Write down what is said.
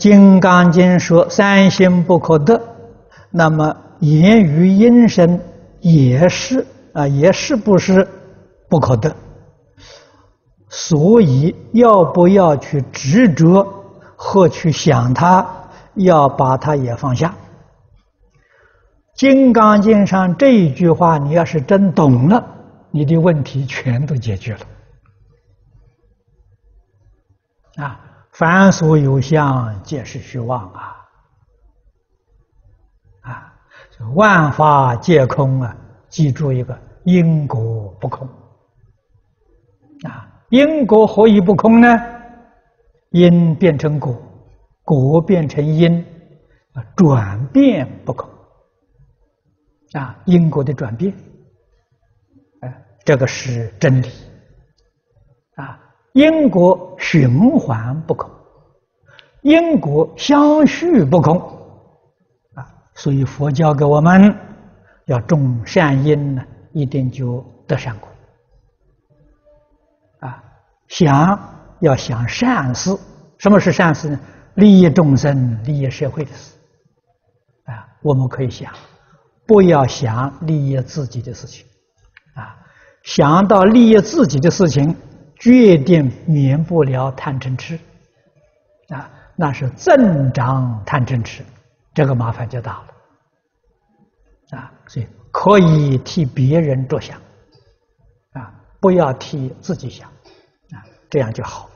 金刚经》说三心不可得，那么言语音声也是啊，也是不是不可得？所以要不要去执着或去想它？要把它也放下。《金刚经》上这一句话，你要是真懂了，你的问题全都解决了。啊，凡所有相，皆是虚妄啊！啊，万法皆空啊！记住一个，因果不空。啊，因果何以不空呢？因变成果，果变成因，啊，转变不空。啊，因果的转变，哎，这个是真理。啊。因果循环不空，因果相续不空，啊，所以佛教给我们要种善因呢，一定就得善果。啊，想要想善事，什么是善事呢？利益众生、利益社会的事。啊，我们可以想，不要想利益自己的事情。啊，想到利益自己的事情。决定免不了贪嗔痴，啊，那是增长贪嗔痴，这个麻烦就大了，啊，所以可以替别人着想，啊，不要替自己想，啊，这样就好。